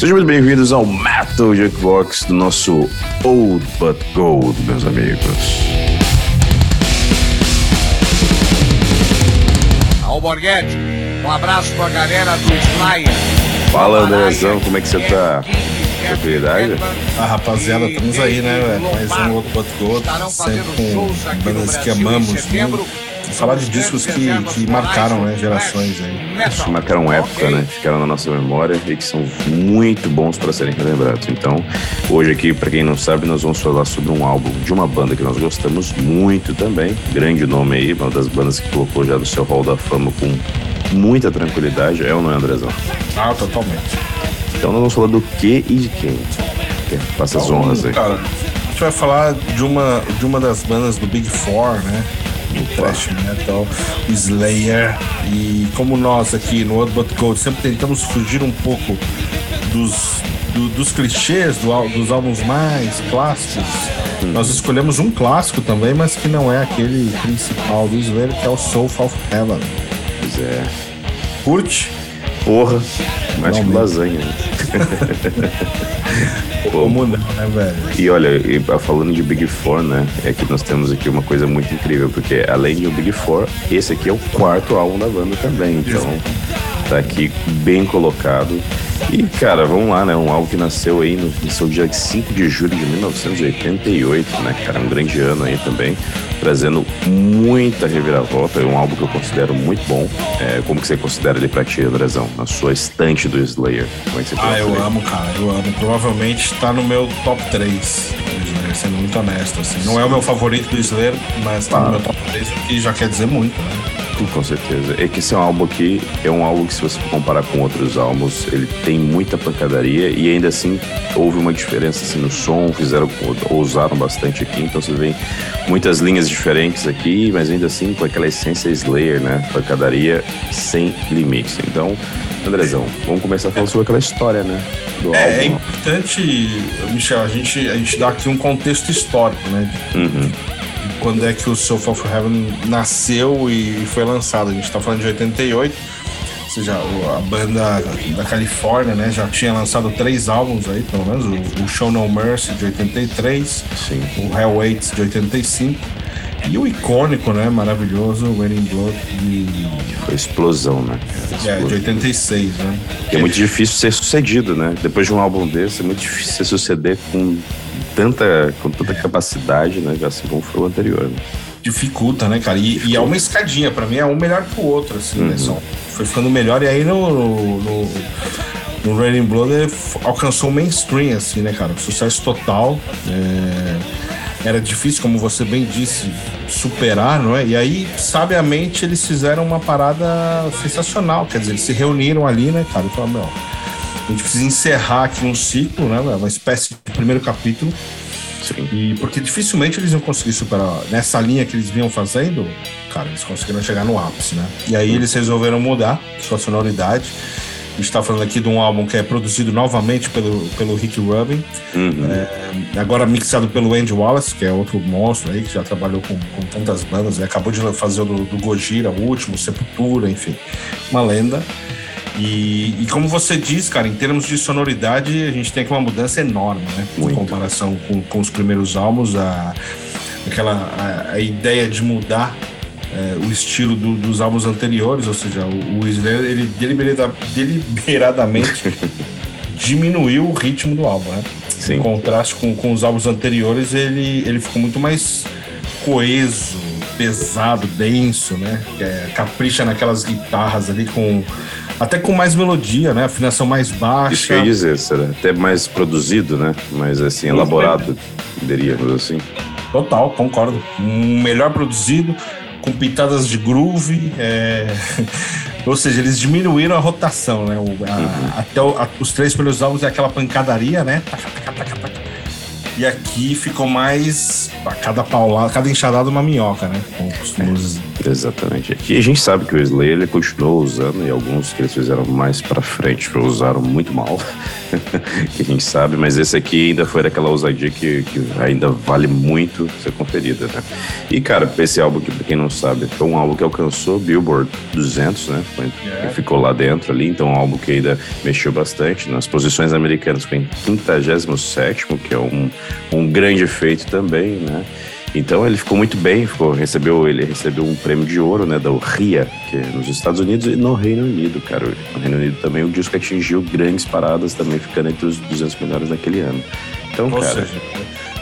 Sejam muito bem-vindos ao Metal Jukebox do nosso Old But Gold, meus amigos. Alborguete, um abraço pra galera do Slayer. Fala, Andrezão, como é que você tá? Tranquilidade? Ah, rapaziada, estamos aí, né, velho? Mais um outro But Gold, sempre com bandas que amamos muito falar de discos que, que marcaram né, gerações aí. Que marcaram época, né? Ficaram na nossa memória e que são muito bons para serem relembrados. Então, hoje aqui, para quem não sabe, nós vamos falar sobre um álbum de uma banda que nós gostamos muito também. Grande nome aí, uma das bandas que colocou já no seu hall da fama com muita tranquilidade. É ou não é, Andrezão? Ah, totalmente. Então, nós vamos falar do que e de quem. Passa as então, honras aí. Cara, a gente vai falar de uma, de uma das bandas do Big Four, né? Do thrash metal, Slayer. E como nós aqui no Old But Gold sempre tentamos fugir um pouco dos, do, dos clichês do, dos álbuns mais clássicos, hum. nós escolhemos um clássico também, mas que não é aquele principal do Slayer, que é o Soul of Heaven. Pois é. Curte? Porra, mais que lasanha. Como não, né, velho? E olha, e falando de Big Four, né? É que nós temos aqui uma coisa muito incrível, porque além de o Big Four, esse aqui é o quarto álbum da banda também. Então, tá aqui bem colocado. E, cara, vamos lá, né? Um álbum que nasceu aí no, no seu dia 5 de julho de 1988, né, cara? Um grande ano aí também, trazendo muita reviravolta. É um álbum que eu considero muito bom. É, como que você considera ele pra ti, Andrezão? Na sua estante do Slayer? Como é que você ah, eu amo, cara. Eu amo. Provavelmente tá no meu top 3 sendo muito honesto, assim. Não é o meu favorito do Slayer, mas tá ah. no meu top 3, o que já quer dizer muito, né? Com certeza. É que esse é um álbum aqui, é um álbum que se você comparar com outros álbuns, ele tem muita pancadaria e ainda assim houve uma diferença assim, no som, fizeram, ousaram bastante aqui, então você vê muitas linhas diferentes aqui, mas ainda assim com aquela essência Slayer, né? Pancadaria sem limites. Então, Andrezão, vamos começar falando sobre aquela história, né? Do é, álbum. é importante, Michel, a gente, a gente dá aqui um contexto histórico, né? Uhum quando é que o Soul of Heaven nasceu e foi lançado. A gente está falando de 88, ou seja, a banda da Califórnia, né, já tinha lançado três álbuns aí, pelo menos, o, Show No Mercy de 83, Sim. o Hell Waits de 85 e o icônico, né, maravilhoso Raining Blood de foi explosão, né? Explosão. É, de 86, né? é muito difícil ser sucedido, né? Depois de um álbum desse, é muito difícil ser suceder com tanta, com tanta capacidade, né? Assim como foi o anterior. Né? Dificulta, né, cara? E, e, é uma escadinha, para mim é um melhor que o outro, assim, né, uhum. né? Só foi ficando melhor. E aí no, no, no Raining Blood alcançou o mainstream, assim, né, cara? Sucesso total. É... Era difícil, como você bem disse, superar, não é? E aí, sabiamente, eles fizeram uma parada sensacional. Quer dizer, eles se reuniram ali, né, cara? E falaram, meu, a gente precisa encerrar aqui um ciclo, né? Uma espécie de primeiro capítulo. Sim. E porque dificilmente eles iam conseguir superar nessa linha que eles vinham fazendo, cara, eles conseguiram chegar no ápice, né? E aí eles resolveram mudar sua sonoridade. A gente está falando aqui de um álbum que é produzido novamente pelo, pelo Rick Rubin, uhum. é, agora mixado pelo Andy Wallace, que é outro monstro aí, que já trabalhou com, com tantas bandas, né? acabou de fazer o do, do Gojira, o último, Sepultura, enfim, uma lenda. E, e, como você diz, cara, em termos de sonoridade, a gente tem aqui uma mudança enorme, né? Muito. Em comparação com, com os primeiros álbuns, a, aquela a, a ideia de mudar é, o estilo do, dos álbuns anteriores, ou seja, o, o Slayer, ele deliberada, deliberadamente diminuiu o ritmo do álbum, né? Sim. Em contraste com, com os álbuns anteriores, ele, ele ficou muito mais coeso, pesado, denso, né? É, capricha naquelas guitarras ali com até com mais melodia, né? Afinação mais baixa. Isso que eu ia dizer, será? Até mais produzido, né? Mais assim, elaborado, diríamos assim. Total, concordo. Melhor produzido, com pitadas de groove. É... Ou seja, eles diminuíram a rotação, né? O, a, uhum. Até o, a, os três primeiros álbuns é aquela pancadaria, né? E aqui ficou mais. A cada paulada, cada enxadada uma minhoca, né? Como costumamos Exatamente. E a gente sabe que o Slayer ele continuou usando, e alguns que eles fizeram mais pra frente usaram muito mal, que a gente sabe, mas esse aqui ainda foi daquela ousadia que, que ainda vale muito ser conferida, né? E, cara, esse álbum que, pra quem não sabe, foi um álbum que alcançou Billboard 200, né? Foi, yeah. É. Ficou lá dentro ali, então é um álbum que ainda mexeu bastante. Nas posições americanas foi em 57, que é um, um grande feito também, né? Então ele ficou muito bem, ficou, recebeu, ele recebeu um prêmio de ouro, né, da RIA, que é nos Estados Unidos e no Reino Unido, cara. No Reino Unido também o disco atingiu grandes paradas, também ficando entre os 200 melhores daquele ano. Então, Ou cara, seja,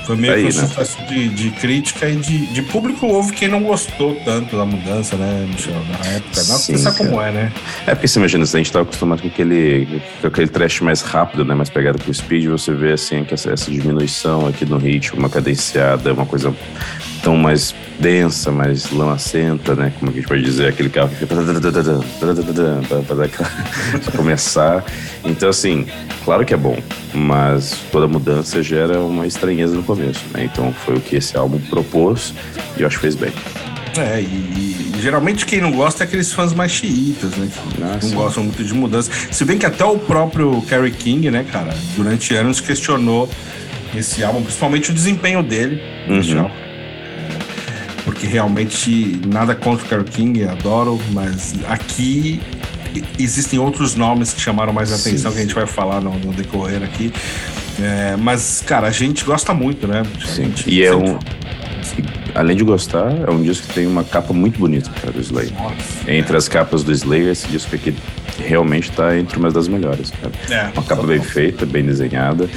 foi meio aí, que um né? sucesso de, de, crítica e de, de, público. Houve quem não gostou tanto da mudança, né, Michel? Na época. Não, Sim, sabe como é, né? É porque você imagina, a gente tá acostumado com aquele, com aquele trash mais rápido, né? Mais pegado com o speed, você vê assim que essa, essa diminuição aqui no ritmo, uma cadenciada, uma coisa tão mais densa, mais lamacenta, né? Como a gente pode dizer, aquele carro que fica para começar. Então, assim, claro que é bom, mas toda mudança gera uma estranheza no começo, né? Então foi o que esse álbum propôs e eu acho que fez bem. É, e, e, geralmente quem não gosta é aqueles fãs mais chiitas, né? Que ah, não gostam muito de mudança. Se bem que até o próprio Kerry King, né, cara, durante anos questionou esse álbum, principalmente o desempenho dele. Uhum porque realmente nada contra o Carole King, adoro, mas aqui existem outros nomes que chamaram mais atenção, sim, que a gente vai falar no, no decorrer aqui. É, mas, cara, a gente gosta muito, né? Sim. E é um. Além de gostar, é um disco que tem uma capa muito bonita, cara, do Slayer. Nossa, entre é. as capas do Slayer, esse disco aqui realmente está entre uma das melhores, cara. É, uma capa bem feita, bem desenhada.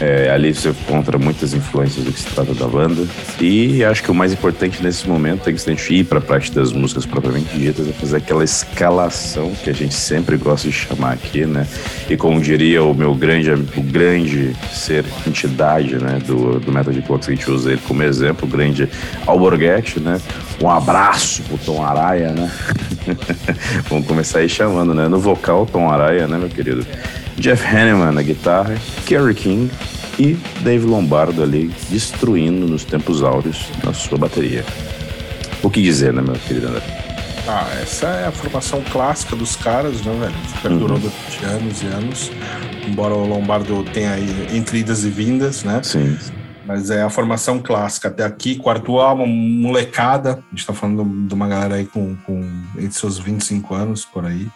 É, ali você encontra muitas influências do que se trata da banda. E acho que o mais importante nesse momento é que a gente ir para a parte das músicas propriamente ditas, é fazer aquela escalação que a gente sempre gosta de chamar aqui, né? E como diria o meu grande, o grande ser, entidade, né, do, do Metal de a gente usa ele como exemplo, o grande Alborguete, né? Um abraço pro Tom Araia, né? Vamos começar aí chamando, né? No vocal, Tom Araia, né, meu querido? Jeff Hanneman na guitarra, Kerry King e Dave Lombardo ali destruindo nos tempos áureos na sua bateria. O que dizer, né, meu querido André? Ah, essa é a formação clássica dos caras, né, velho? Perdurou uhum. durante anos e anos. Embora o Lombardo tenha aí entre idas e vindas, né? Sim. Mas é a formação clássica. Até aqui, quarto álbum, molecada. A gente tá falando de uma galera aí com, com entre seus 25 anos, por aí.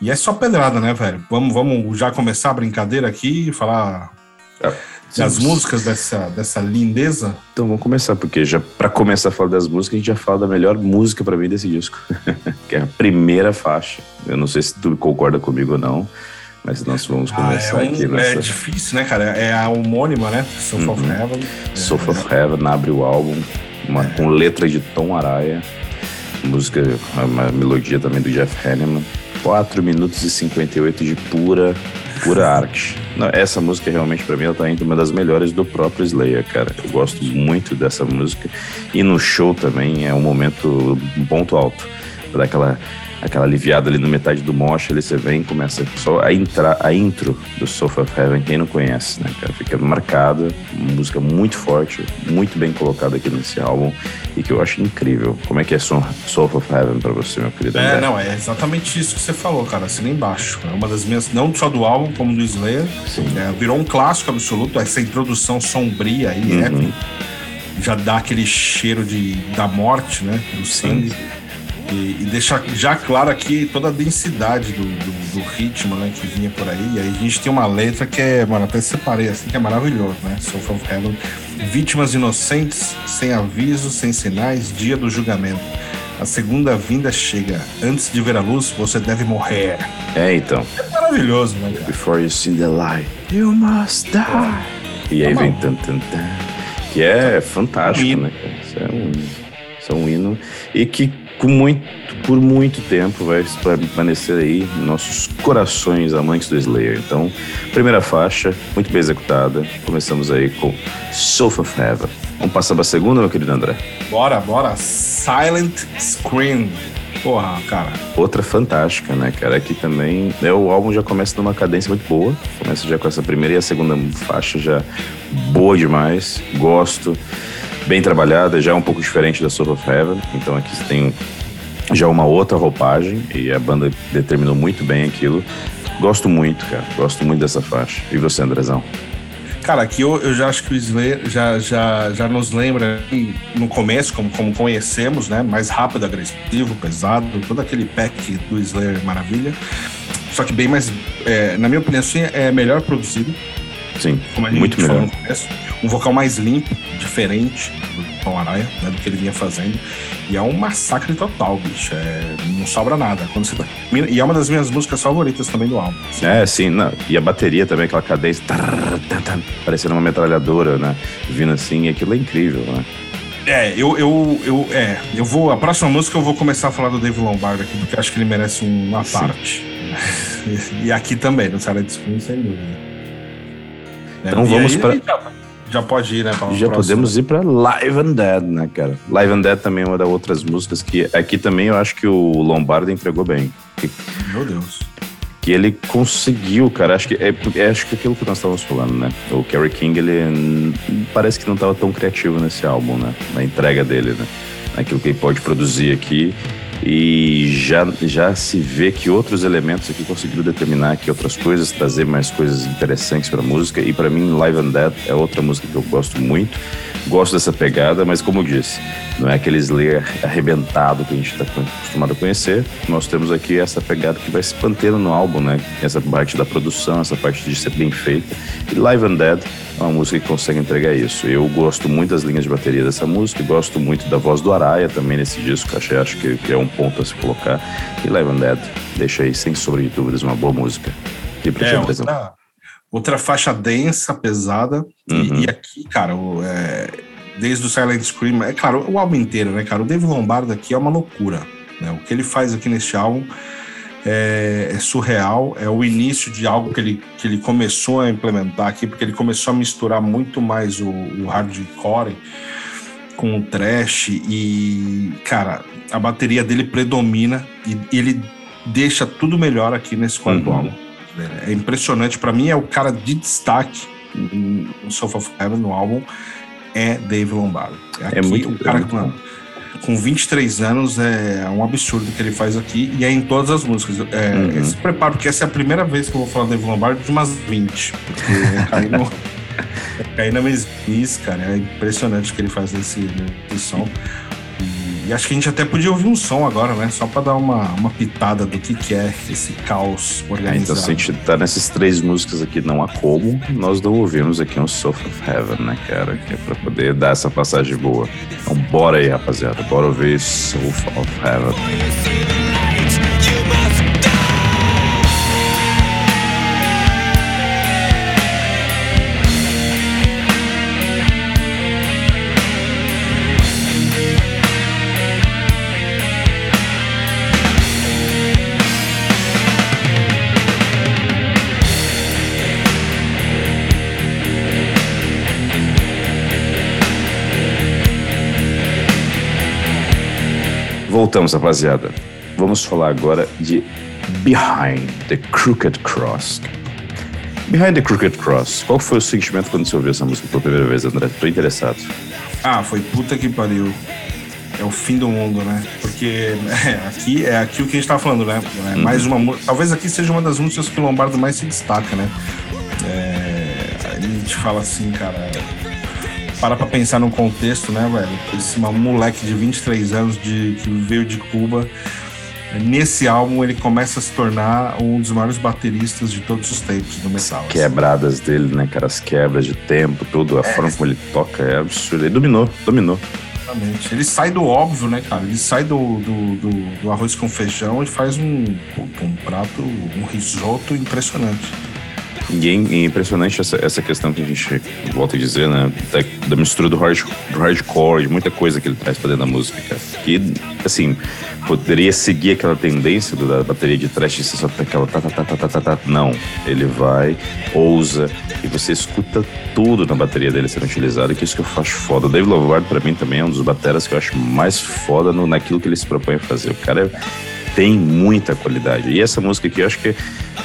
E é só pedrada, né, velho? Vamos, vamos já começar a brincadeira aqui e falar é, das músicas dessa, dessa lindeza? Então vamos começar, porque já para começar a falar das músicas, a gente já fala da melhor música para mim desse disco, que é a primeira faixa. Eu não sei se tu concorda comigo ou não, mas nós vamos começar ah, é um, aqui nessa... É difícil, né, cara? É a homônima, né? Soul uhum. of Heaven. Soul of Heaven abre o álbum, uma, é. com letra de Tom Araya, música, uma melodia também do Jeff Hanneman. 4 minutos e 58 de pura, pura arte. Não, essa música realmente para mim ela tá entre uma das melhores do próprio Slayer, cara. Eu gosto muito dessa música e no show também é um momento ponto alto, dar aquela aliviada ali no metade do mosh, ali você vem e começa só a, entrar a intro do Sofa of Heaven, quem não conhece, né, cara? Fica marcada, música muito forte, muito bem colocada aqui nesse álbum e que eu acho incrível. Como é que é Sofa of Heaven pra você, meu querido? É, não, é exatamente isso que você falou, cara, assim embaixo. É uma das minhas, não só do álbum, como do Slayer. É, virou um clássico absoluto, essa introdução sombria aí, uhum. épica, já dá aquele cheiro de, da morte, né? Do sangue. Sim. E, e deixar já claro aqui toda a densidade do, do, do, ritmo né, que vinha por aí. E aí a gente tem uma letra que é, mano, até separei assim, que é maravilhoso, né? Soul of Heaven. Vítimas inocentes, sem aviso, sem sinais, dia do julgamento. A segunda vinda chega. Antes de ver a luz, você deve morrer. É, então. É maravilhoso, né, cara? Before you see the light, you must die. E aí tá vem tan, tan, tan, que é fantástico, um né, cara? Isso é um, isso é um hino. E que com muito, por muito tempo vai permanecer aí em nossos corações amantes do Slayer. Então, primeira faixa, muito bem executada. Começamos aí com Sofa of Heaven. Vamos passar para a segunda, meu querido André? Bora, bora. Silent Scream. Porra, cara. Outra fantástica, né, cara? Aqui também. Né, o álbum já começa numa cadência muito boa. Começa já com essa primeira e a segunda faixa já boa demais. Gosto. Bem trabalhada, já é um pouco diferente da Soul of Heaven, então aqui você tem já uma outra roupagem e a banda determinou muito bem aquilo. Gosto muito, cara, gosto muito dessa faixa. E você, Andrezão? Cara, aqui eu, eu já acho que o Slayer já, já, já nos lembra no começo, como, como conhecemos, né? Mais rápido, agressivo, pesado, todo aquele pack do Slayer maravilha. Só que bem mais, é, na minha opinião, sim, é melhor produzido. Sim, muito melhor. Começo, um vocal mais limpo, diferente do Tom Araya, né, do que ele vinha fazendo. E é um massacre total, bicho. É, não sobra nada. Quando você... E é uma das minhas músicas favoritas também do álbum. Assim. É, sim. Não. E a bateria também, aquela cadência. Parecendo uma metralhadora, né? Vindo assim, e aquilo é incrível, né? É, eu, eu, eu, é, eu vou. A próxima música eu vou começar a falar do Dave Lombardo aqui, porque acho que ele merece uma sim. parte. e aqui também, no Sarah Spring, sem dúvida. Então e vamos para. Já pode ir, né? Já podemos ir para Live and Dead, né, cara? Live and Dead também é uma das outras músicas que aqui também eu acho que o Lombardo entregou bem. Meu Deus. Que ele conseguiu, cara. Acho que é, é acho que aquilo que nós estávamos falando, né? O Kerry King, ele parece que não estava tão criativo nesse álbum, né? Na entrega dele, né? Naquilo que ele pode produzir aqui e já, já se vê que outros elementos aqui conseguiram determinar que outras coisas, trazer mais coisas interessantes para a música. E para mim, Live and Dead é outra música que eu gosto muito. Gosto dessa pegada, mas como eu disse, não é aquele Slayer arrebentado que a gente está acostumado a conhecer. Nós temos aqui essa pegada que vai se mantendo no álbum, né? Essa parte da produção, essa parte de ser bem feita. E Live and Dead uma música que consegue entregar isso. Eu gosto muito das linhas de bateria dessa música, gosto muito da voz do Araia também nesse disco, achei, acho que, é um ponto a se colocar. E Live and Dead deixa aí, sem sombra de dúvidas, uma boa música. E pra é, outra, outra faixa densa, pesada. Uhum. E, e, aqui, cara, o, é, desde o Silent Scream, é claro, o álbum inteiro, né, cara? O Dave Lombardo aqui é uma loucura. Né? O que ele faz aqui neste álbum é, é, surreal, é o início de algo que ele, que ele começou a implementar aqui, porque ele começou a misturar muito mais o, o hardcore com o trash e, cara, a bateria dele predomina e ele deixa tudo melhor aqui nesse quarto uhum. álbum. É impressionante, para mim é o cara de destaque no Sofa of Heaven, no álbum, é Dave Lombardo. É, aqui, é muito, o cara é muito com 23 anos é um absurdo que ele faz aqui e é em todas as músicas. É, uhum. Se prepara, porque essa é a primeira vez que eu vou falar do Dave Lombardo de umas 20. Porque cair, no, cair na mesmice, cara. É impressionante o que ele faz nesse, nesse som. E acho que a gente até podia ouvir um som agora, né? Só para dar uma, uma pitada do que, que é esse caos organizado. É, então, se a gente tá nessas três músicas aqui, não há como, nós não ouvimos aqui um Soul of Heaven, né, cara? Que é pra poder dar essa passagem boa. Então, bora aí, rapaziada. Bora ouvir Soul of Heaven. Voltamos, rapaziada. Vamos falar agora de Behind the Crooked Cross. Behind the Crooked Cross. Qual foi o sentimento quando você ouviu essa música pela primeira vez, André? Tô interessado. Ah, foi puta que pariu. É o fim do mundo, né? Porque é, aqui é aqui o que a gente tava falando, né? É uhum. mais uma Talvez aqui seja uma das músicas que o Lombardo mais se destaca, né? É, a gente fala assim, cara para pra pensar no contexto, né, velho? Esse moleque de 23 anos de, que veio de Cuba. Nesse álbum ele começa a se tornar um dos maiores bateristas de todos os tempos do metal. As quebradas dele, né, cara? As quebras de tempo, tudo, a é. forma como ele toca é absurdo. Ele dominou, dominou. Exatamente. Ele sai do óbvio, né, cara? Ele sai do, do, do, do arroz com feijão e faz um, um prato, um risoto impressionante. E é impressionante essa, essa questão que a gente volta a dizer, né? Da, da mistura do, hard, do hardcore, de muita coisa que ele traz pra dentro da música, cara. Que, assim, poderia seguir aquela tendência da bateria de trash, você só aquela tá, tá, tá, tá, tá, tá, tá. Não. Ele vai, ousa, e você escuta tudo na bateria dele sendo utilizado, que é isso que eu acho foda. O Dave Lombardo, pra mim, também é um dos bateras que eu acho mais foda no, naquilo que ele se propõe a fazer. O cara é tem muita qualidade. E essa música aqui eu acho que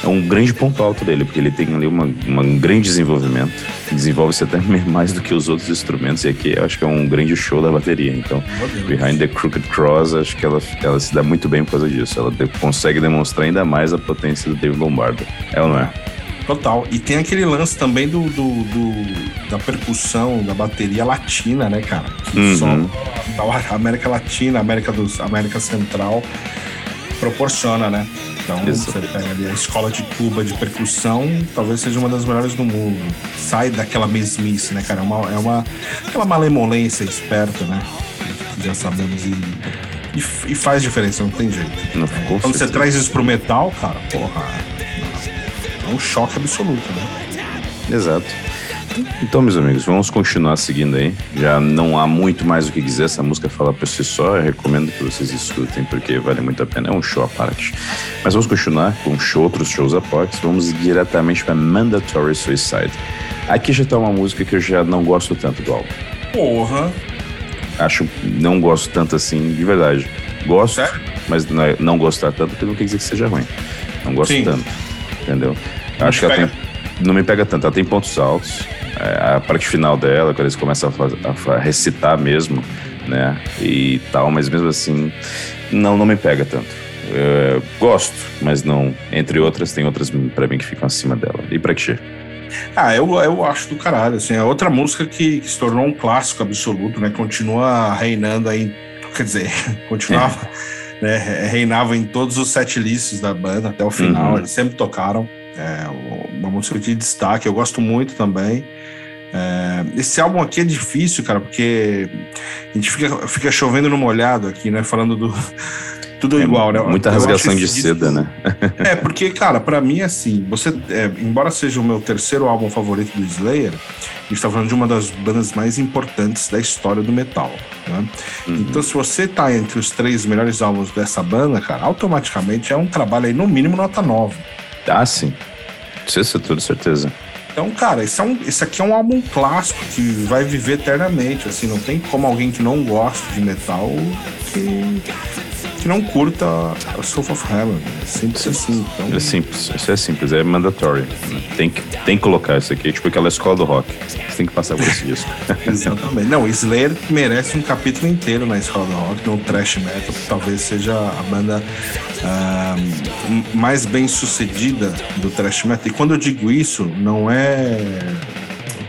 é um grande ponto alto dele, porque ele tem ali uma, uma um grande desenvolvimento, desenvolve-se até mais do que os outros instrumentos, e aqui eu acho que é um grande show da bateria. Então, Behind the Crooked Cross, acho que ela, ela se dá muito bem por causa disso. Ela de, consegue demonstrar ainda mais a potência do Dave Lombardo. É ou não é? Total. E tem aquele lance também do, do, do da percussão, da bateria latina, né, cara? Que uhum. só da América Latina, América, do, América Central proporciona, né? Então, Isso. você pega ali a escola de Cuba de percussão, talvez seja uma das melhores do mundo. Sai daquela mesmice, né, cara? É uma, é uma aquela malemolência esperta, né? Já sabemos e, e, e faz diferença, não tem jeito. Não, Quando certeza. você traz isso pro metal, cara, porra, é um choque absoluto, né? Exato. Então, meus amigos, vamos continuar seguindo aí. Já não há muito mais o que dizer. Essa música fala por si só. Eu recomendo que vocês escutem, porque vale muito a pena. É um show à parte. Mas vamos continuar com show, outros shows à parte. Vamos diretamente para Mandatory Suicide. Aqui já tá uma música que eu já não gosto tanto do álbum. Porra! Acho, não gosto tanto assim, de verdade. Gosto, Sério? mas não, é, não gostar tanto, porque não quer dizer que seja ruim. Não gosto Sim. tanto, entendeu? Acho que ela tem, não me pega tanto. Ela tem pontos altos, a parte final dela, quando eles começam a, fazer, a, recitar mesmo, né? E tal, mas mesmo assim, não, não me pega tanto. É, gosto, mas não. Entre outras, tem outras para mim que ficam acima dela. E pra ti? Ah, eu, eu acho do caralho. Assim, é outra música que, que se tornou um clássico absoluto, né? Continua reinando aí. Quer dizer, continuava. É. Né, reinava em todos os set lists da banda até o final. Uhum. Eles sempre tocaram. É uma música de destaque, eu gosto muito também. É, esse álbum aqui é difícil, cara, porque a gente fica, fica chovendo no molhado aqui, né? Falando do. Tudo é, igual, né? Muita rasgação de seda, né? é, porque, cara, para mim, assim, você. É, embora seja o meu terceiro álbum favorito do Slayer, a gente tá falando de uma das bandas mais importantes da história do metal. Né? Uhum. Então, se você tá entre os três melhores álbuns dessa banda, cara, automaticamente é um trabalho aí, no mínimo, nota 9. Ah, sim. Isso tudo certeza. Então, cara, esse, é um, esse aqui é um álbum clássico que vai viver eternamente. Assim, não tem como alguém que não gosta de metal que que não curta a Soul of Heaven. É simples assim. Então... É simples, isso é simples, é mandatory. Tem que, tem que colocar isso aqui, tipo aquela escola do rock. Você tem que passar por esse disco. Exatamente. Não, Slayer merece um capítulo inteiro na escola do rock, no thrash metal, talvez seja a banda uh, mais bem sucedida do thrash metal. E quando eu digo isso, não é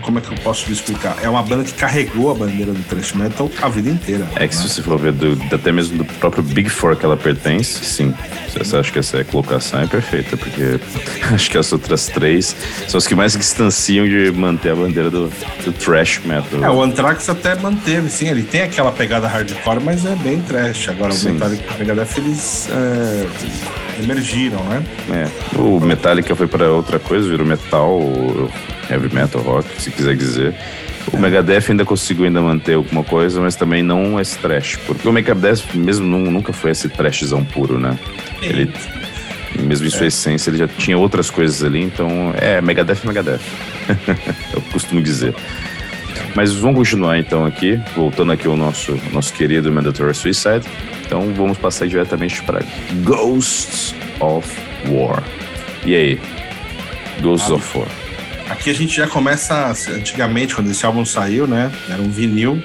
como é que eu posso explicar? É uma banda que carregou a bandeira do thrash metal a vida inteira. É que né? se você for ver do, até mesmo do próprio Big Four que ela pertence, sim. Você acha que essa colocação é perfeita, porque acho que as outras três são as que mais distanciam de manter a bandeira do, do thrash metal. É, o Anthrax até manteve, sim, ele tem aquela pegada hardcore, mas é bem trash. Agora sim. o Metallica Megadeth eles é, emergiram, né? É, o Metallica foi para outra coisa, virou metal, heavy metal, rock, se quiser dizer. O Megadeth ainda conseguiu ainda manter alguma coisa, mas também não esse trash. Porque o Megadeth mesmo nunca foi esse trashzão puro, né? Ele, mesmo em sua é. essência, ele já tinha outras coisas ali, então é Megadeth é Megadeth. Eu costumo dizer. Mas vamos continuar então aqui, voltando aqui ao nosso, nosso querido Mandatory Suicide. Então vamos passar diretamente para Ghosts of War. E aí? Ghosts ah, of War. Aqui a gente já começa, antigamente, quando esse álbum saiu, né? Era um vinil.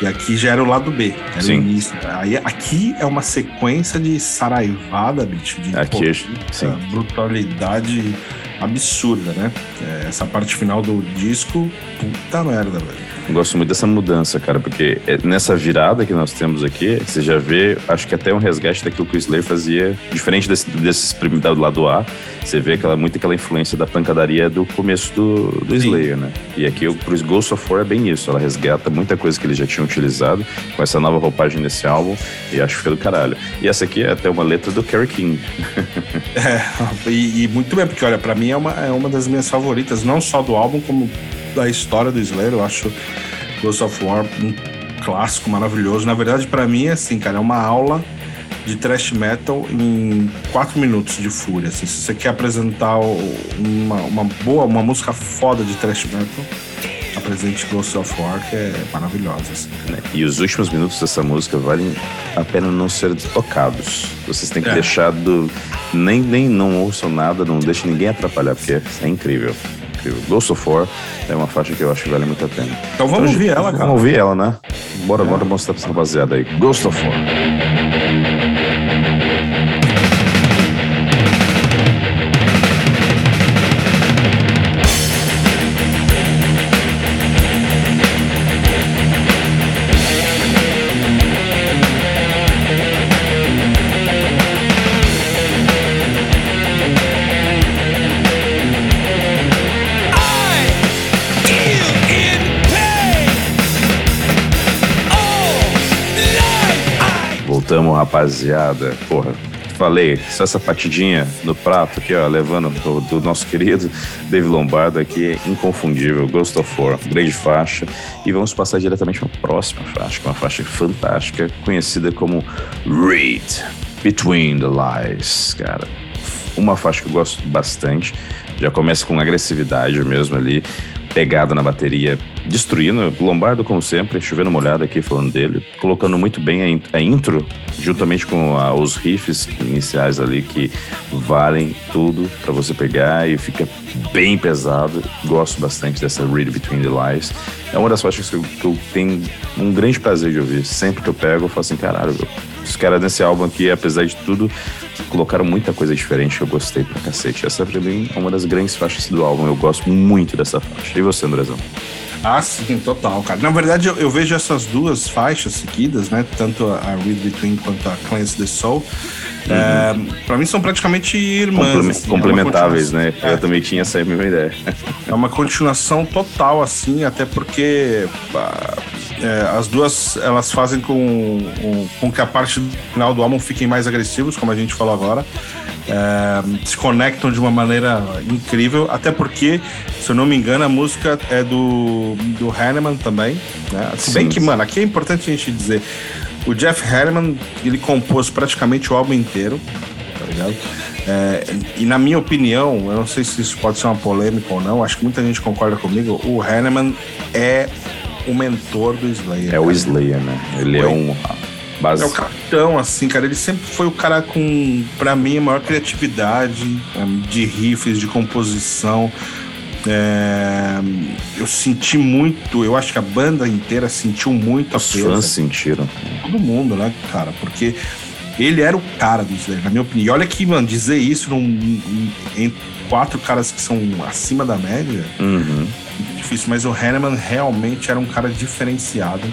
E aqui já era o lado B, era sim. o início. Aí, aqui é uma sequência de saraivada, bicho, de aqui, potência, brutalidade absurda, né? É, essa parte final do disco, puta merda, velho. Gosto muito dessa mudança, cara, porque é, nessa virada que nós temos aqui, você já vê, acho que até um resgate daquilo que o Slayer fazia, diferente desse, desses do lado A, você vê aquela, muito aquela influência da pancadaria do começo do, do Slayer, né? E aqui o Ghost of War é bem isso, ela resgata muita coisa que eles já tinham utilizado com essa nova roupagem desse álbum, e acho que foi do caralho. E essa aqui é até uma letra do Kerry King. é, e, e, muito bem, porque olha, para mim é uma, é uma das minhas favoritas, não só do álbum, como da história do Slayer. Eu acho Ghost of War um clássico maravilhoso. Na verdade, para mim, é assim, cara, é uma aula de thrash metal em quatro minutos de fúria. Assim, se você quer apresentar uma, uma boa, uma música foda de thrash metal, a presente Ghost of War, que é maravilhosa. Assim. Né? E os últimos minutos dessa música valem a pena não ser tocados. Vocês têm que é. deixar do. Nem, nem não ouçam nada, não deixem ninguém atrapalhar, porque é incrível. Incrível. Ghost of War é uma faixa que eu acho que vale muito a pena. Então vamos então, ouvir ela, cara. Vamos ouvir ela, né? Bora, é. bora mostrar pra essa rapaziada aí. Ghost of War. Voltamos, rapaziada. Porra, falei, só essa patidinha no prato aqui, ó, levando do, do, nosso querido Dave Lombardo aqui, inconfundível, Ghost of War, grande faixa. E vamos passar diretamente para a próxima faixa, é uma faixa fantástica, conhecida como Read Between the Lies, cara. Uma faixa que eu gosto bastante, já começa com agressividade mesmo ali, pegada na bateria, destruindo. Lombardo, como sempre, chovendo molhado aqui falando dele, colocando muito bem a, intro, juntamente com a, os riffs iniciais ali que valem tudo para você pegar e fica bem pesado. Gosto bastante dessa Read Between the Lies. É uma das faixas que eu, que eu tenho um grande prazer de ouvir. Sempre que eu pego, eu falo assim, caralho, os caras nesse álbum aqui, apesar de tudo, colocaram muita coisa diferente que eu gostei pra cacete. Essa pra mim é uma das grandes faixas do álbum. Eu gosto muito dessa faixa. E você, Andrezão? Ah, sim, total, cara. Na verdade, eu, eu, vejo essas duas faixas seguidas, né? Tanto a Read Between quanto a Cleanse the Soul. Uhum. É, pra mim são praticamente irmãs. Assim, é complementáveis, é né? É. Eu também tinha essa mesma ideia. É uma continuação total, assim, até porque é, as duas elas fazem com, com que a parte final do álbum fiquem mais agressivos, como a gente falou agora. É, se conectam de uma maneira incrível, até porque, se eu não me engano, a música é do, do Hanneman também. Né? Se bem que, mano, aqui é importante a gente dizer: o Jeff Hanneman ele compôs praticamente o álbum inteiro, tá ligado? É, e na minha opinião, eu não sei se isso pode ser uma polêmica ou não, acho que muita gente concorda comigo. O Hanneman é o mentor do Slayer. É o Slayer, né? Ele é foi. é um. Base... É o capitão, assim, cara. Ele sempre foi o cara com, para mim, a maior criatividade de riffs, de composição. É, eu senti muito, eu acho que a banda inteira sentiu muito Os a perda. fãs sentiram. Todo mundo, né, cara? Porque ele era o cara do Slayer, na minha opinião. E olha que, mano, dizer isso num, em quatro caras que são acima da média, uhum. é difícil. Mas o Hanneman realmente era um cara diferenciado.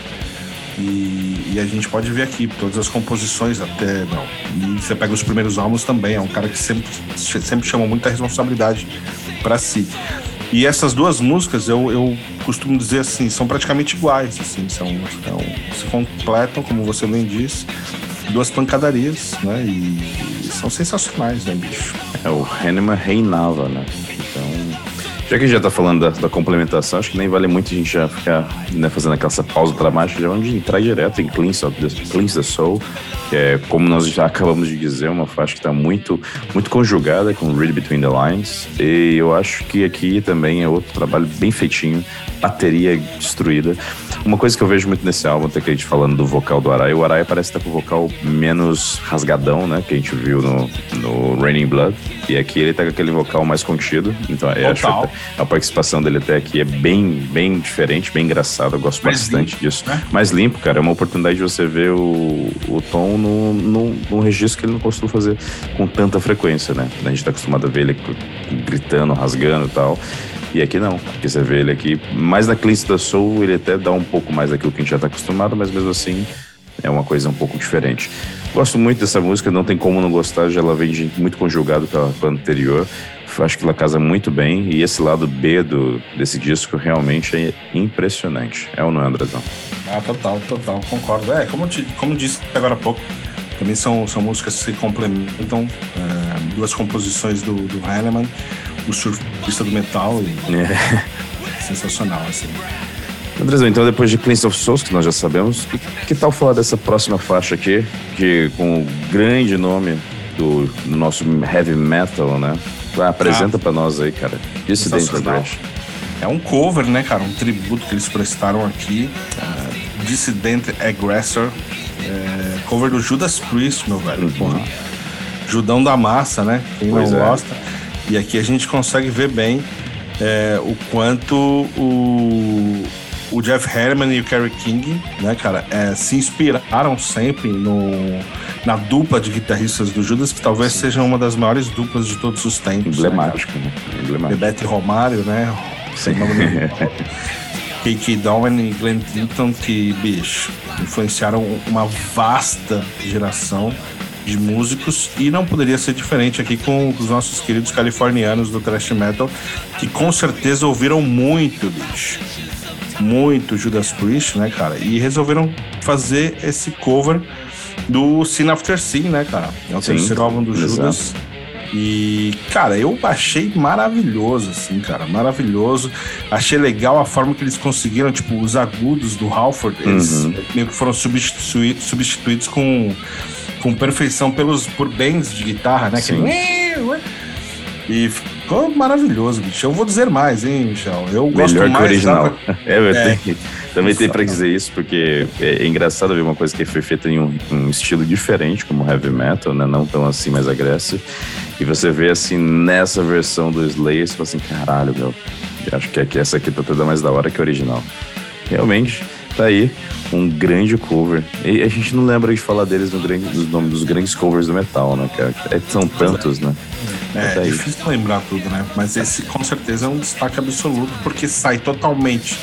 E, e, a gente pode ver aqui todas as composições até não. E você pega os primeiros álbuns também, é um cara que sempre, sempre chamou muita responsabilidade para si. E essas duas músicas, eu, eu costumo dizer assim, são praticamente iguais, assim, são, são se completam, como você bem disse, duas pancadarias, né? E, são sensacionais, né, bicho? É, o Hanneman reinava, né? Já que a gente já tá falando da, da, complementação, acho que nem vale muito a gente já ficar né, fazendo aquela pausa dramática, já vamos entrar direto em Cleanse, Cleanse the Soul, que é, como nós já acabamos de dizer, uma faixa que está muito, muito conjugada com Read Between the Lines. E eu acho que aqui também é outro trabalho bem feitinho, bateria destruída. Uma coisa que eu vejo muito nesse álbum, até que a gente falando do vocal do Araya, o Araya parece estar com o vocal menos rasgadão, né? Que a gente viu no, no Raining Blood. E aqui ele tá com aquele vocal mais contido. Então eu acho que a participação dele até aqui é bem, bem diferente, bem engraçada. Eu gosto mais bastante limpo, disso. Né? Mais limpo, cara. É uma oportunidade de você ver o, o tom no, no, num registro que ele não costuma fazer com tanta frequência, né? A gente tá acostumado a ver ele gritando, rasgando e tal. E aqui não, porque você vê ele aqui, mais na Cleanse da Soul, ele até dá um pouco mais daquilo que a gente já está acostumado, mas mesmo assim é uma coisa um pouco diferente. Gosto muito dessa música, não tem como não gostar, já ela vem muito conjugado com a, anterior. Acho que ela casa muito bem e esse lado B do, desse disco realmente é impressionante. É ou não é, Andrezão? Ah, total, total, concordo. É, como, te, como disse agora há pouco, também são, são músicas que se complementam, é, duas composições do, do Hanneman o surfista do metal. E... É. Sensacional, assim. Andrezão, então depois de Cleanse of Souls, que nós já sabemos, que, que, tal falar dessa próxima faixa aqui, que com o grande nome do, do nosso heavy metal, né? Ah, apresenta ah, pra nós aí, cara. Dissident Rage. é um cover, né, cara? Um tributo que eles prestaram aqui. Uh, Dissident Aggressor. É, cover do Judas Priest, meu velho. Uhum. Judão da massa, né? Quem pois não é. gosta. E aqui a gente consegue ver bem é, o quanto o, o Jeff Herman e o Kerry King, né, cara, é, se inspiraram sempre no, na dupla de guitarristas do Judas, que talvez Sim. seja uma das maiores duplas de todos os tempos. Emblemático, né? né? Emblemático. Bebete Romário, né? Sim. K.K. Dowen e Glenn Clinton, que, bicho, influenciaram uma vasta geração de músicos e não poderia ser diferente aqui com os nossos queridos californianos do thrash metal que com certeza ouviram muito, bicho muito Judas Priest, né, cara? E resolveram fazer esse cover do Sin After Sin, né, cara? É o Sim, terceiro álbum do Judas. E, cara, eu achei maravilhoso, assim, cara, maravilhoso. Achei legal a forma que eles conseguiram, tipo, os agudos do Halford, eles uhum. meio que foram substituídos, substituídos com, com perfeição pelos, por bands de guitarra, né? Sim. Que... E ficou maravilhoso, bicho. Eu vou dizer mais, hein, Michel? Eu gosto Melhor mais que o original. Da... É, eu é. Tenho, também tem pra dizer isso, porque é, é, engraçado ver uma coisa que foi feita em um, um, estilo diferente, como heavy metal, né? Não tão assim, mais agressivo. E você vê assim, nessa versão do Slayer, você fala assim, caralho, meu. Acho que essa aqui tá toda mais da hora que o original. Realmente, tá aí um grande cover. E a gente não lembra de falar deles no grande, dos nomes dos grandes covers do metal, né, cara? É, são tantos, né? É, tá difícil lembrar tudo, né? Mas esse com certeza é um destaque absoluto, porque sai totalmente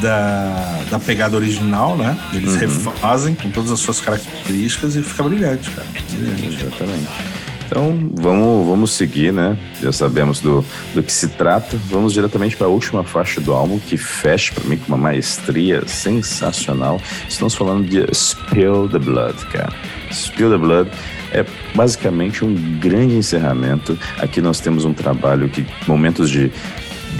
da, da pegada original, né? Eles uhum. refazem com todas as suas características e fica brilhante, cara. Brilhante. Exatamente. Então vamos, vamos seguir, né? Já sabemos do, do que se trata. Vamos diretamente para a última faixa do álbum, que fecha para mim com uma maestria sensacional. Estamos falando de Spill the Blood, cara. Spill the Blood é basicamente um grande encerramento. Aqui nós temos um trabalho que momentos de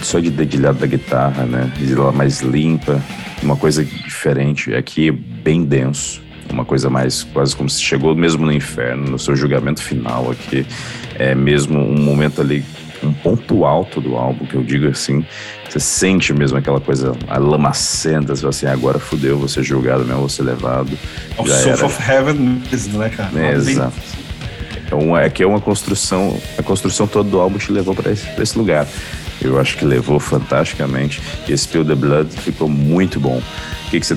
só de dedilhado da guitarra, né? Mais limpa, uma coisa diferente. Aqui bem denso uma coisa mais quase como se chegou mesmo no inferno, no seu julgamento final aqui. É mesmo um momento ali, um ponto alto do álbum, que eu digo assim. Você sente mesmo aquela coisa, a lamacenta, você assim, agora fudeu, vou ser julgado mesmo, ser levado. O Soul of Heaven mesmo, né, cara? É, exato. Então, é que é uma construção, a construção toda do álbum te levou para esse, esse lugar. Eu acho que levou fantasticamente. E esse Spill the Blood ficou muito bom. O que, que você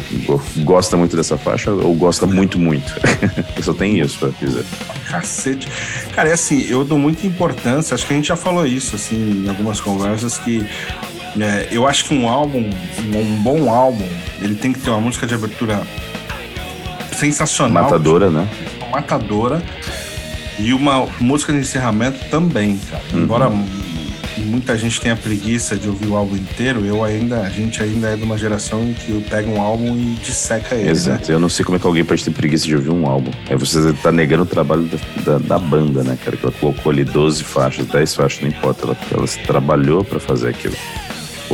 gosta muito dessa faixa ou gosta muito, muito? eu só tenho isso pra dizer. Cacete. Cara, é assim, eu dou muita importância, acho que a gente já falou isso, assim, em algumas conversas, que é, eu acho que um álbum, um bom álbum, ele tem que ter uma música de abertura sensacional. Matadora, né? Matadora. E uma música de encerramento também, cara. Uhum. Embora muita gente tem a preguiça de ouvir o álbum inteiro, eu ainda, a gente ainda é de uma geração que pega um álbum e disseca ele. Exato, né? eu não sei como é que alguém pode ter preguiça de ouvir um álbum. É você tá negando o trabalho da, da, da banda, né, cara? Que ela colocou ali 12 faixas, 10 faixas, não importa, ela, ela trabalhou para fazer aquilo.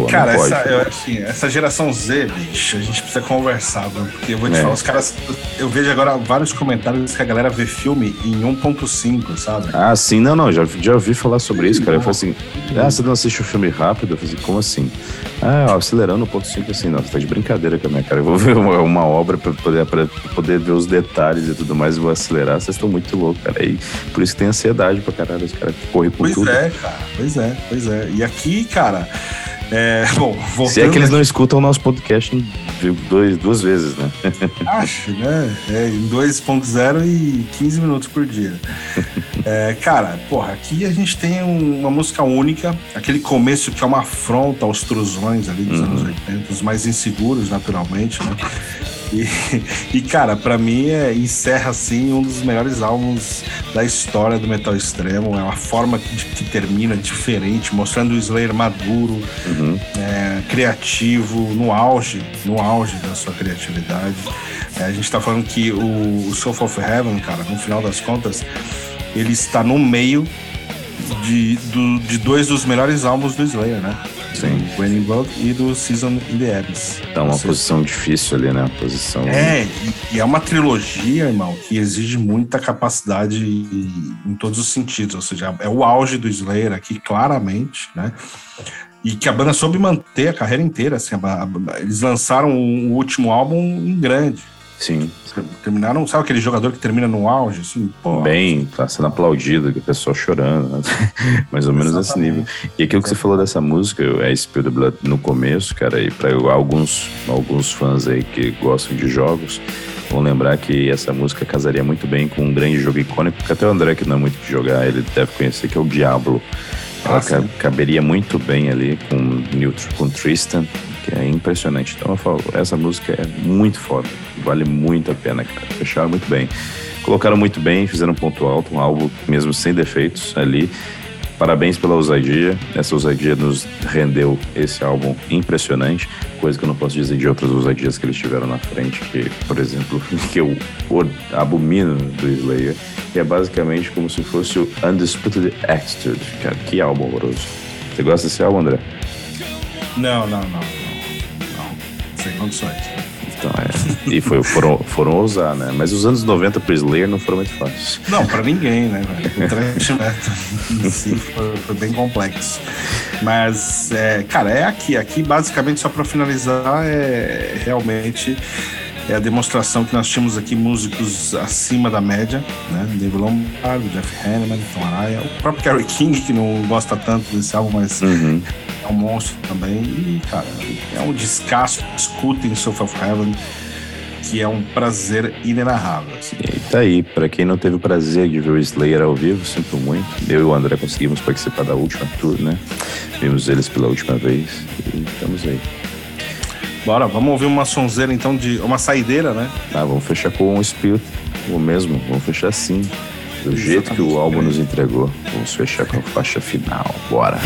Pô, Cara, essa, eu, assim, essa geração Z, bicho, a gente precisa conversar, viu? porque eu vou te é. falar, os caras. Eu vejo agora vários comentários que a galera vê filme em 1.5, sabe? Ah, sim, não, não, já, já ouvi falar sobre isso, cara. Eu falei assim, ah, você não assiste o um filme rápido? Eu falei assim, como assim? Ah, acelerando 1.5 assim, não, você tá de brincadeira com a minha cara. Eu vou ver uma, uma obra pra poder, pra poder ver os detalhes e tudo mais e vou acelerar. Vocês estão muito loucos, cara. E por isso que tem ansiedade pra caralho, os caras correm por pois tudo. Pois é, cara, pois é, pois é. E aqui, cara. É, bom, voltando... Se é que eles não escutam o nosso podcast dois, duas vezes, né? Acho, né? É, em 2.0 e 15 minutos por dia. É, cara, porra, aqui a gente tem uma música única, aquele começo que é uma afronta aos trusões ali dos uhum. anos 80, os mais inseguros, naturalmente, né? E, e cara, para mim é, encerra assim um dos melhores álbuns da história do metal extremo. É uma forma que, que termina diferente, mostrando o Slayer maduro, uhum. é, criativo, no auge, no auge da sua criatividade. É, a gente tá falando que o, o Soul of Heaven, cara, no final das contas, ele está no meio de, do, de dois dos melhores álbuns do Slayer, né? Sim. Raining Blood e do Season in the Abyss. Então, uma seja, posição difícil ali, né? Posição. É, e, e, é uma trilogia, irmão, que exige muita capacidade em, em todos os sentidos. Ou seja, é o auge do Slayer aqui, claramente, né? E que a banda soube manter a carreira inteira. Assim, a, a, eles lançaram o último álbum em grande. Sim. Terminaram, sabe aquele jogador que termina no auge, assim? Pô, Bem, tá sendo aplaudido, que o pessoal chorando, né? mais ou menos nesse nível. E aquilo que você falou dessa música, é Spill the Blood no começo, cara, e para alguns, alguns fãs aí que gostam de jogos, vão lembrar que essa música casaria muito bem com um grande jogo icônico, que até o André, que não é muito de jogar, ele deve conhecer, que é o Diablo. Ela ah, caberia muito bem ali com, com Tristan, que é impressionante. Então eu falo, essa música é muito foda, vale muito a pena, cara. Fecharam muito bem. Colocaram muito bem, fizeram um ponto alto, um álbum mesmo sem defeitos ali. Parabéns pela ousadia. Essa ousadia nos rendeu esse álbum impressionante, coisa que eu não posso dizer de outras ousadias que eles tiveram na frente, que, por exemplo, que eu abomino do Slayer, que é basicamente como se fosse o Undisputed Attitude. Cara, que álbum horroroso. Você gosta desse álbum, André? Não, não, não sem condições. Então, é. E foi, foram, foram ousar, né? Mas os anos 90 pro Slayer não foram muito fáceis. Não, pra ninguém, né? O trash metal em si foi, foi, bem complexo. Mas, é, cara, é aqui. Aqui, basicamente, só pra finalizar, é realmente é a demonstração que nós tínhamos aqui músicos acima da média, né? Dave Lombardo, Jeff Hanneman, Tom Araya, o próprio Kerry King, que não gosta tanto desse álbum, mas uhum é um monstro também. E, cara, é um descasso. Escutem Soul of Heaven, que é um prazer inenarrável. Assim. E tá aí, pra quem não teve o prazer de ver o Slayer ao vivo, sinto muito. Eu e o André conseguimos participar da última tour, né? Vimos eles pela última vez e estamos aí. Bora, vamos ouvir uma sonzeira então de. uma saideira, né? Ah, vamos fechar com um Spirit, o mesmo, vamos fechar assim. Do Exatamente. jeito que o álbum nos entregou. Vamos fechar com a faixa final. Bora!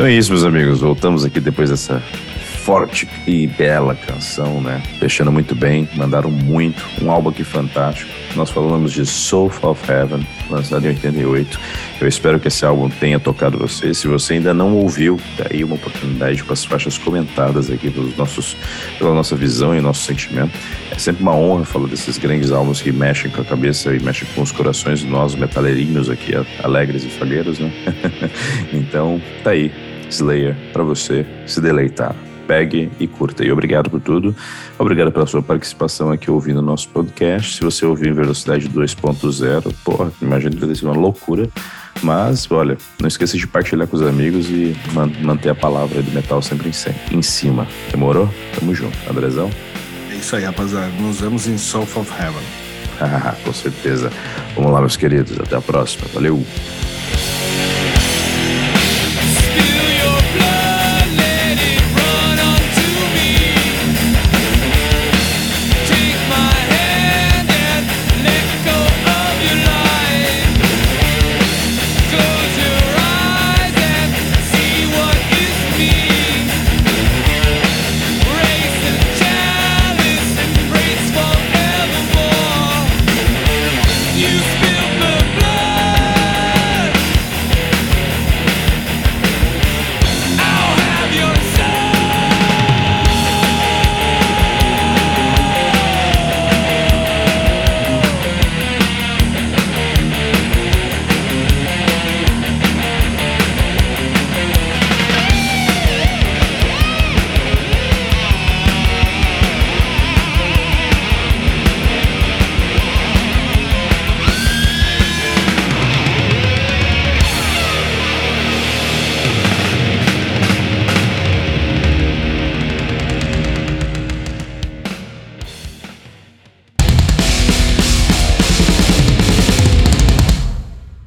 Então é isso, meus amigos. Voltamos aqui depois dessa forte e bela canção, né? Fechando muito bem, mandaram muito. Um álbum aqui fantástico. Nós falamos de Soul of Heaven, lançado em 88. Eu espero que esse álbum tenha tocado você. Se você ainda não ouviu, tá aí uma oportunidade com as faixas comentadas aqui pelos nossos, pela nossa visão e nosso sentimento. É sempre uma honra falar desses grandes álbuns que mexem com a cabeça e mexem com os corações de nós, metaleirinhos aqui, alegres e falheiros, né? então, tá aí Slayer para você se deleitar. Pegue e curta. E obrigado por tudo. Obrigado pela sua participação aqui ouvindo o nosso podcast. Se você ouvir em velocidade 2.0, porra, imagina que deve ser uma loucura. Mas, olha, não esqueça de partilhar com os amigos e man manter a palavra do metal sempre em, em cima. Demorou? Tamo junto. Andrezão? É isso aí, rapaziada. Nos vemos em Soul of Heaven. com certeza. Vamos lá, meus queridos. Até a próxima. Valeu!